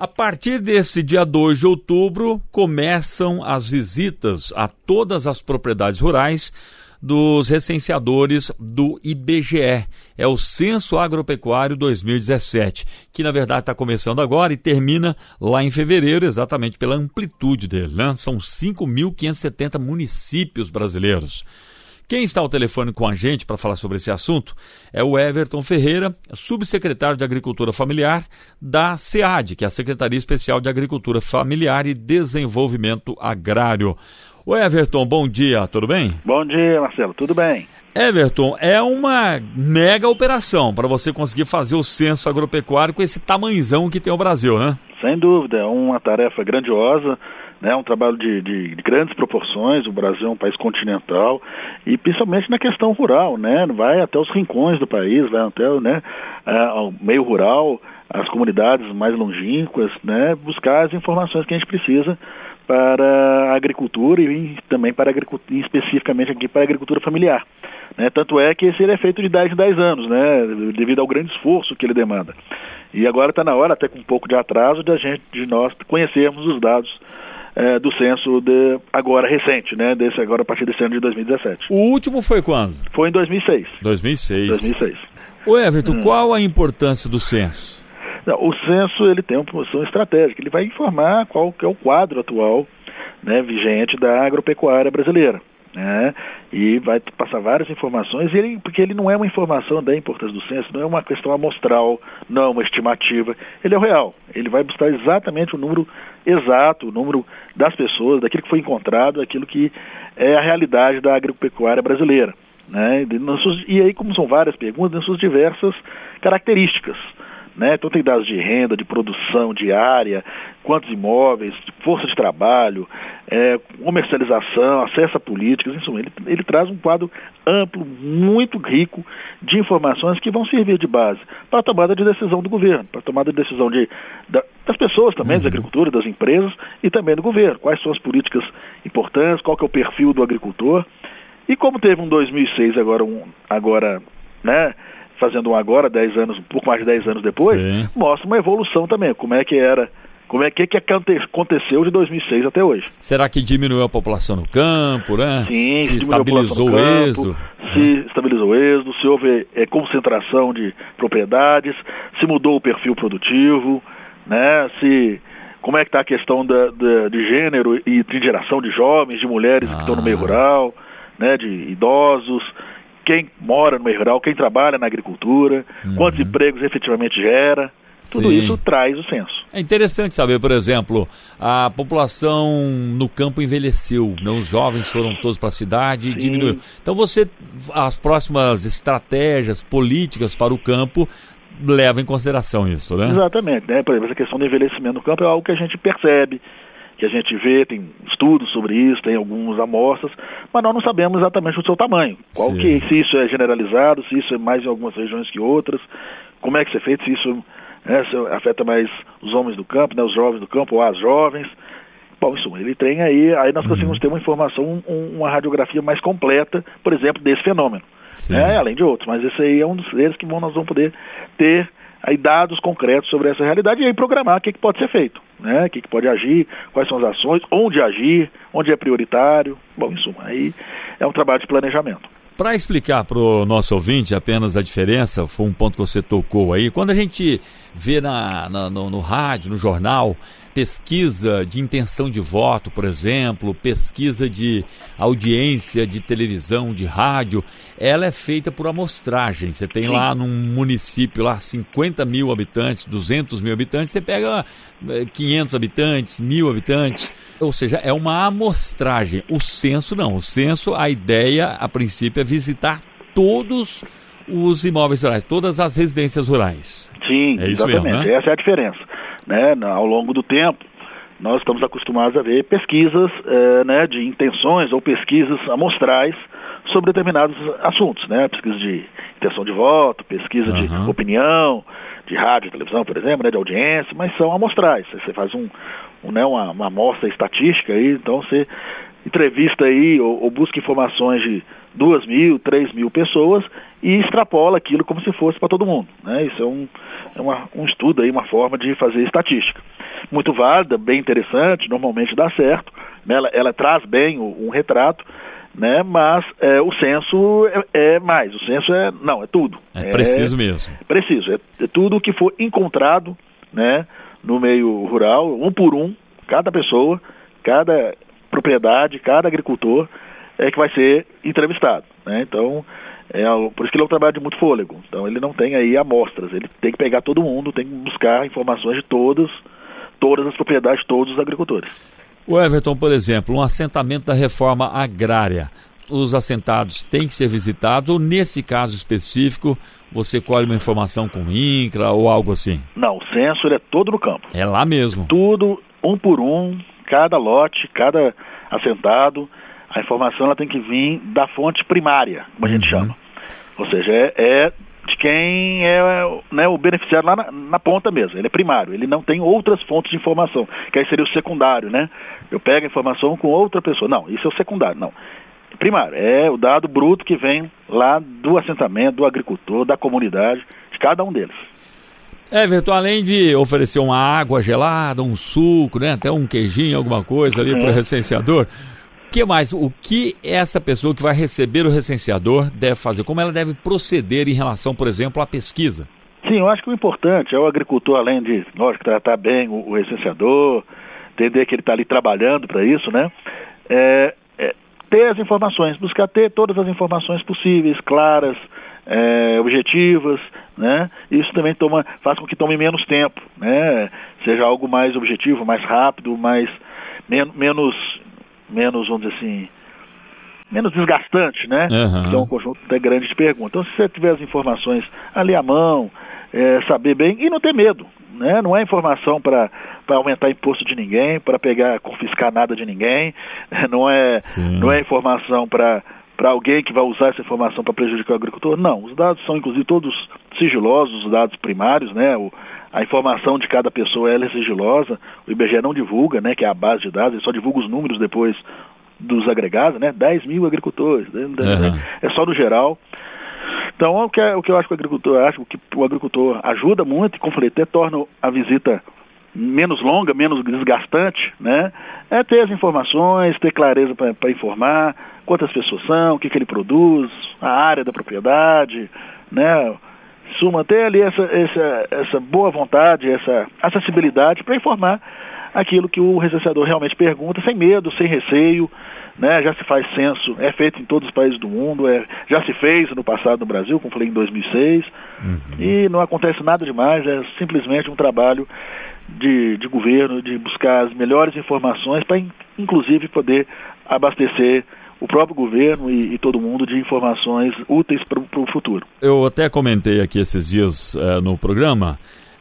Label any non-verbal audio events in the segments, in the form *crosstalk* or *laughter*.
A partir desse dia 2 de outubro, começam as visitas a todas as propriedades rurais dos recenseadores do IBGE. É o Censo Agropecuário 2017, que na verdade está começando agora e termina lá em fevereiro, exatamente pela amplitude dele. Né? São 5.570 municípios brasileiros. Quem está ao telefone com a gente para falar sobre esse assunto é o Everton Ferreira, subsecretário de Agricultura Familiar da SEAD, que é a Secretaria Especial de Agricultura Familiar e Desenvolvimento Agrário. O Everton, bom dia, tudo bem? Bom dia, Marcelo, tudo bem? Everton, é uma mega operação para você conseguir fazer o censo agropecuário com esse tamanzão que tem o Brasil, né? Sem dúvida, é uma tarefa grandiosa, né, um trabalho de, de, de, grandes proporções. O Brasil é um país continental e principalmente na questão rural, né, vai até os rincões do país, vai até né, o meio rural, as comunidades mais longínquas, né, buscar as informações que a gente precisa para a agricultura e também para agricultura, especificamente aqui para a agricultura familiar. Né? Tanto é que esse é feito de 10 em 10 anos, né? devido ao grande esforço que ele demanda. E agora está na hora, até com um pouco de atraso, de, a gente, de nós conhecermos os dados é, do censo de, agora recente, né? Desse, agora a partir desse ano de 2017. O último foi quando? Foi em 2006. 2006. 2006. O Everton, hum. qual a importância do censo? O censo ele tem uma função estratégica, ele vai informar qual que é o quadro atual né, vigente da agropecuária brasileira. Né, e vai passar várias informações, ele, porque ele não é uma informação da importância do censo, não é uma questão amostral, não é uma estimativa, ele é o real. Ele vai buscar exatamente o número exato, o número das pessoas, daquilo que foi encontrado, aquilo que é a realidade da agropecuária brasileira. Né, e aí, como são várias perguntas, nas suas diversas características. Né? Então tem dados de renda, de produção diária, quantos imóveis, força de trabalho, é, comercialização, acesso a políticas, isso, ele, ele traz um quadro amplo, muito rico de informações que vão servir de base para a tomada de decisão do governo, para a tomada de decisão de, da, das pessoas também, uhum. das agricultores, das empresas e também do governo. Quais são as políticas importantes, qual que é o perfil do agricultor. E como teve um 2006 agora, um, agora né, fazendo um agora, 10 anos, um pouco mais de 10 anos depois, Sim. mostra uma evolução também, como é que era como é que, que aconteceu de 2006 até hoje? Será que diminuiu a população no campo, né? Sim, se estabilizou o êxodo. Se uhum. estabilizou o êxodo, se houve é, concentração de propriedades, se mudou o perfil produtivo, né? Se como é que está a questão da, da, de gênero e de geração de jovens, de mulheres ah. que estão no meio rural, né? De idosos quem mora no meio rural, quem trabalha na agricultura, uhum. quantos empregos efetivamente gera. Tudo Sim. isso traz o censo. É interessante saber, por exemplo, a população no campo envelheceu, né? os jovens foram todos para a cidade e diminuiu. Então você, as próximas estratégias políticas para o campo levam em consideração isso, né? Exatamente, né? Por exemplo, essa questão do envelhecimento no campo é algo que a gente percebe, que a gente vê, tem estudos sobre isso, tem algumas amostras, mas nós não sabemos exatamente o seu tamanho. Qual que, se isso é generalizado, se isso é mais em algumas regiões que outras, como é que isso é feito, se isso, né, se afeta mais os homens do campo, né, os jovens do campo ou as jovens. Bom, isso, ele tem aí, aí nós conseguimos uhum. ter uma informação, um, uma radiografia mais completa, por exemplo, desse fenômeno. Né, além de outros, mas esse aí é um dos deles que nós vamos poder ter aí dados concretos sobre essa realidade e aí programar o que, que pode ser feito, né? O que, que pode agir, quais são as ações, onde agir, onde é prioritário. Bom, em suma, aí é um trabalho de planejamento. Para explicar para o nosso ouvinte apenas a diferença, foi um ponto que você tocou aí. Quando a gente vê na, na no, no rádio, no jornal, pesquisa de intenção de voto, por exemplo, pesquisa de audiência de televisão, de rádio, ela é feita por amostragem. Você tem lá num município lá 50 mil habitantes, 200 mil habitantes, você pega 500 eh, habitantes, mil habitantes, ou seja, é uma amostragem. O censo não. O censo, a ideia, a princípio, é visitar todos os imóveis rurais, todas as residências rurais. Sim, é exatamente. Mesmo, né? Essa é a diferença né, ao longo do tempo, nós estamos acostumados a ver pesquisas é, né, de intenções ou pesquisas amostrais sobre determinados assuntos, né, pesquisa de intenção de voto, pesquisa uhum. de opinião, de rádio, televisão, por exemplo, né, de audiência, mas são amostrais. Você faz um, um né, uma, uma amostra estatística aí, então você entrevista aí ou, ou, busca informações de duas mil, três mil pessoas e extrapola aquilo como se fosse para todo mundo. Né? Isso é, um, é uma, um estudo aí, uma forma de fazer estatística. muito válida, bem interessante, normalmente dá certo, né? ela, ela traz bem um retrato, né? Mas é, o censo é, é, mais, o censo é não, é tudo. É, preciso mesmo. Preciso, é, é tudo que for encontrado, né? No meio rural, um por um, cada pessoa, cada propriedade, cada agricultor é que vai ser entrevistado, né? Então é, por isso que ele é um trabalho de muito fôlego. Então ele não tem aí amostras, ele tem que pegar todo mundo, tem que buscar informações de todos, todas as propriedades, todos os agricultores. O Everton, por exemplo, um assentamento da reforma agrária. Os assentados têm que ser visitados ou, nesse caso específico, você colhe uma informação com o INCRA ou algo assim? Não, o censo é todo no campo. É lá mesmo. Tudo, um por um, cada lote, cada assentado. A informação ela tem que vir da fonte primária, como a gente uhum. chama. Ou seja, é, é de quem é né, o beneficiário lá na, na, ponta mesmo. Ele é primário, ele não tem outras fontes de informação, que aí seria o secundário, né? Eu pego a informação com outra pessoa. Não, isso é o secundário, não. Primário, é o dado bruto que vem lá do assentamento, do agricultor, da comunidade, de cada um deles. Everton, além de oferecer uma água gelada, um suco, né, até um queijinho, alguma coisa ali para o recenseador, que mais? O que essa pessoa que vai receber o recenseador deve fazer? Como ela deve proceder em relação, por exemplo, à pesquisa? Sim, eu acho que o importante é o agricultor, além de, lógico, tratar bem o, o recenseador, entender que ele está ali trabalhando para isso, né? É, é, ter as informações, buscar ter todas as informações possíveis, claras, é, objetivas, né? Isso também toma, faz com que tome menos tempo, né? Seja algo mais objetivo, mais rápido, mais men menos menos, vamos dizer assim, menos desgastante, né? Uhum. Então, um conjunto até grande de perguntas. Então, se você tiver as informações ali à mão, é, saber bem e não ter medo, né? Não é informação para aumentar imposto de ninguém, para pegar, confiscar nada de ninguém, *laughs* não é, não é informação para para alguém que vai usar essa informação para prejudicar o agricultor. Não, os dados são inclusive todos sigilosos, os dados primários, né? O, a informação de cada pessoa é sigilosa, o IBGE não divulga, né, que é a base de dados, ele só divulga os números depois dos agregados, né, 10 mil agricultores, né, uhum. é só no geral. Então, o que, é, o que eu acho que o agricultor acho que o agricultor ajuda muito e, como falei, até torna a visita menos longa, menos desgastante, né? É ter as informações, ter clareza para informar quantas pessoas são, o que, que ele produz, a área da propriedade, né? suma, ter ali essa, essa, essa boa vontade, essa acessibilidade para informar aquilo que o recenseador realmente pergunta, sem medo, sem receio, né? Já se faz censo, é feito em todos os países do mundo, é, já se fez no passado no Brasil, como falei em 2006, uhum. e não acontece nada demais, é simplesmente um trabalho de, de governo, de buscar as melhores informações para, inclusive, poder abastecer o próprio governo e, e todo mundo de informações úteis para o futuro. Eu até comentei aqui esses dias é, no programa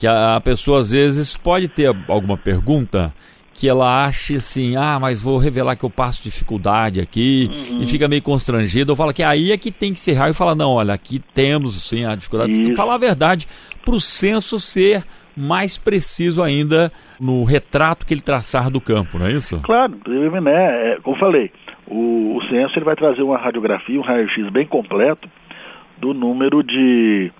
que a, a pessoa às vezes pode ter alguma pergunta que ela ache assim, ah, mas vou revelar que eu passo dificuldade aqui uhum. e fica meio constrangido. Eu falo que aí é que tem que ser real e falar, não, olha, aqui temos sim a dificuldade. Isso. Falar a verdade para o censo ser mais preciso ainda no retrato que ele traçar do campo, não é isso? Claro, né? É, como falei, o, o censo ele vai trazer uma radiografia, um raio-x bem completo do número de,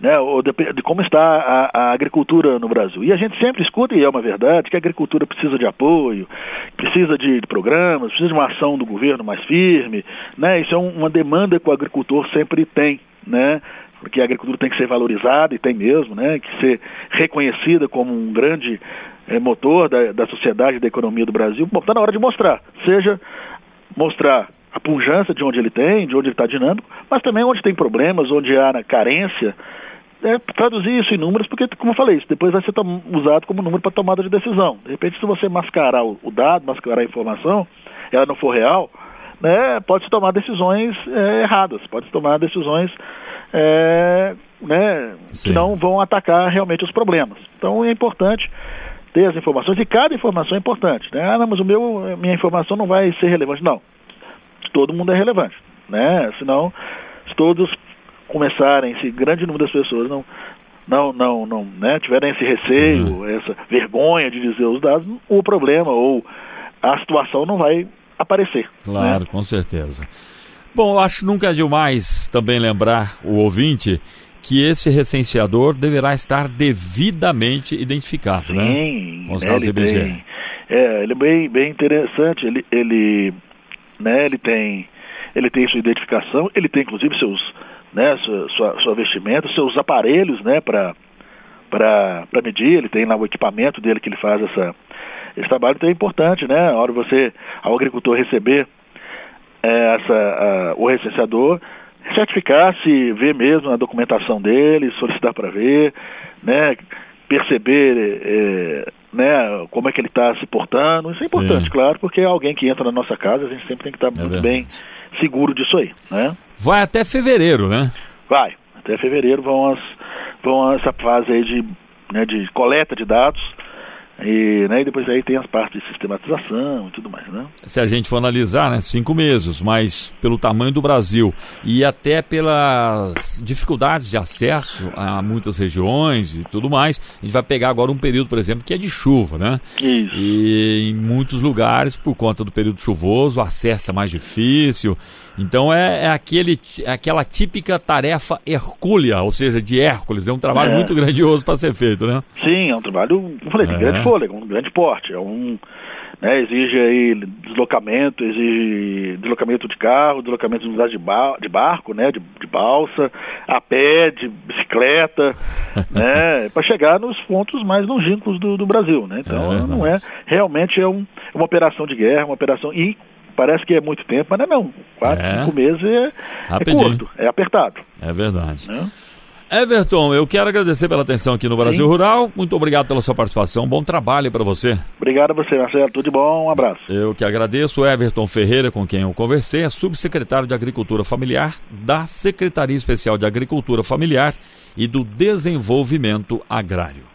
né, de, de como está a, a, agricultura no Brasil. E a gente sempre escuta, e é uma verdade, que a agricultura precisa de apoio, precisa de, de programas, precisa de uma ação do governo mais firme, né? Isso é um, uma demanda que o agricultor sempre tem, né? Porque a agricultura tem que ser valorizada, e tem mesmo, né? Que ser reconhecida como um grande é, motor da, da sociedade, da economia do Brasil. Bom, está na hora de mostrar, seja mostrar a pujança de onde ele tem, de onde ele está dinâmico, mas também onde tem problemas, onde há carência, é, traduzir isso em números, porque, como eu falei, isso depois vai ser usado como número para tomada de decisão. De repente, se você mascarar o, o, dado, mascarar a informação, ela não for real, né, pode-se tomar decisões é, erradas, pode-se tomar decisões é, né, que não vão atacar realmente os problemas. Então, é importante ter as informações, e cada informação é importante. Né? Ah, não, mas o meu, minha informação não vai ser relevante. Não, todo mundo é relevante. Né? Senão, se todos começarem, se grande número das pessoas não não não não né, tiverem esse receio, uhum. essa vergonha de dizer os dados, o problema ou a situação não vai aparecer. Né? Claro, né? com certeza. Bom, eu acho que nunca é demais também lembrar o ouvinte que esse recenseador deverá estar devidamente identificado, né? Sim, né? Com os né, ele tem, é, ele é bem, bem interessante. Ele, ele, né, ele tem, ele tem sua identificação. Ele tem inclusive seus, né, sua, sua, sua vestimenta, seus aparelhos, né, para para medir. Ele tem lá o equipamento dele que ele faz essa esse trabalho. Então é importante, né, a hora você, ao agricultor receber é, essa, a, o recenseador certificar se ver mesmo a documentação dele, solicitar para ver, né, perceber é, né, como é que ele está se portando. Isso é importante, Sim. claro, porque é alguém que entra na nossa casa, a gente sempre tem que estar tá é muito verdade. bem seguro disso aí. Né? Vai até fevereiro, né? Vai, até fevereiro vão, as, vão essa fase aí de, né, de coleta de dados e, né, e depois aí tem as partes de sistematização e tudo mais, né? Se a gente for analisar, né, cinco meses, mas pelo tamanho do Brasil e até pelas dificuldades de acesso a muitas regiões e tudo mais, a gente vai pegar agora um período, por exemplo, que é de chuva, né? Isso. E em muitos lugares, por conta do período chuvoso, o acesso é mais difícil. Então é, é, aquele, é aquela típica tarefa hercúlea, ou seja, de Hércules. É um trabalho é. muito grandioso para ser feito, né? Sim, é um trabalho, como falei, de é. grande fôlego, um grande porte. É um, né, exige aí deslocamento, exige deslocamento de carro, deslocamento de unidade de, ba de barco, né, de, de, balsa, a pé, de bicicleta, *laughs* né, para chegar nos pontos mais longínquos do, do Brasil, né. Então é não é realmente é um, uma operação de guerra, uma operação e parece que é muito tempo, mas não é não. Quatro, é. cinco meses é, é curto, é apertado. É verdade. Né? Everton, eu quero agradecer pela atenção aqui no Brasil Sim. Rural. Muito obrigado pela sua participação. Bom trabalho para você. Obrigado a você, Marcelo. Tudo de bom. Um abraço. Eu que agradeço. Everton Ferreira, com quem eu conversei, é subsecretário de Agricultura Familiar da Secretaria Especial de Agricultura Familiar e do Desenvolvimento Agrário.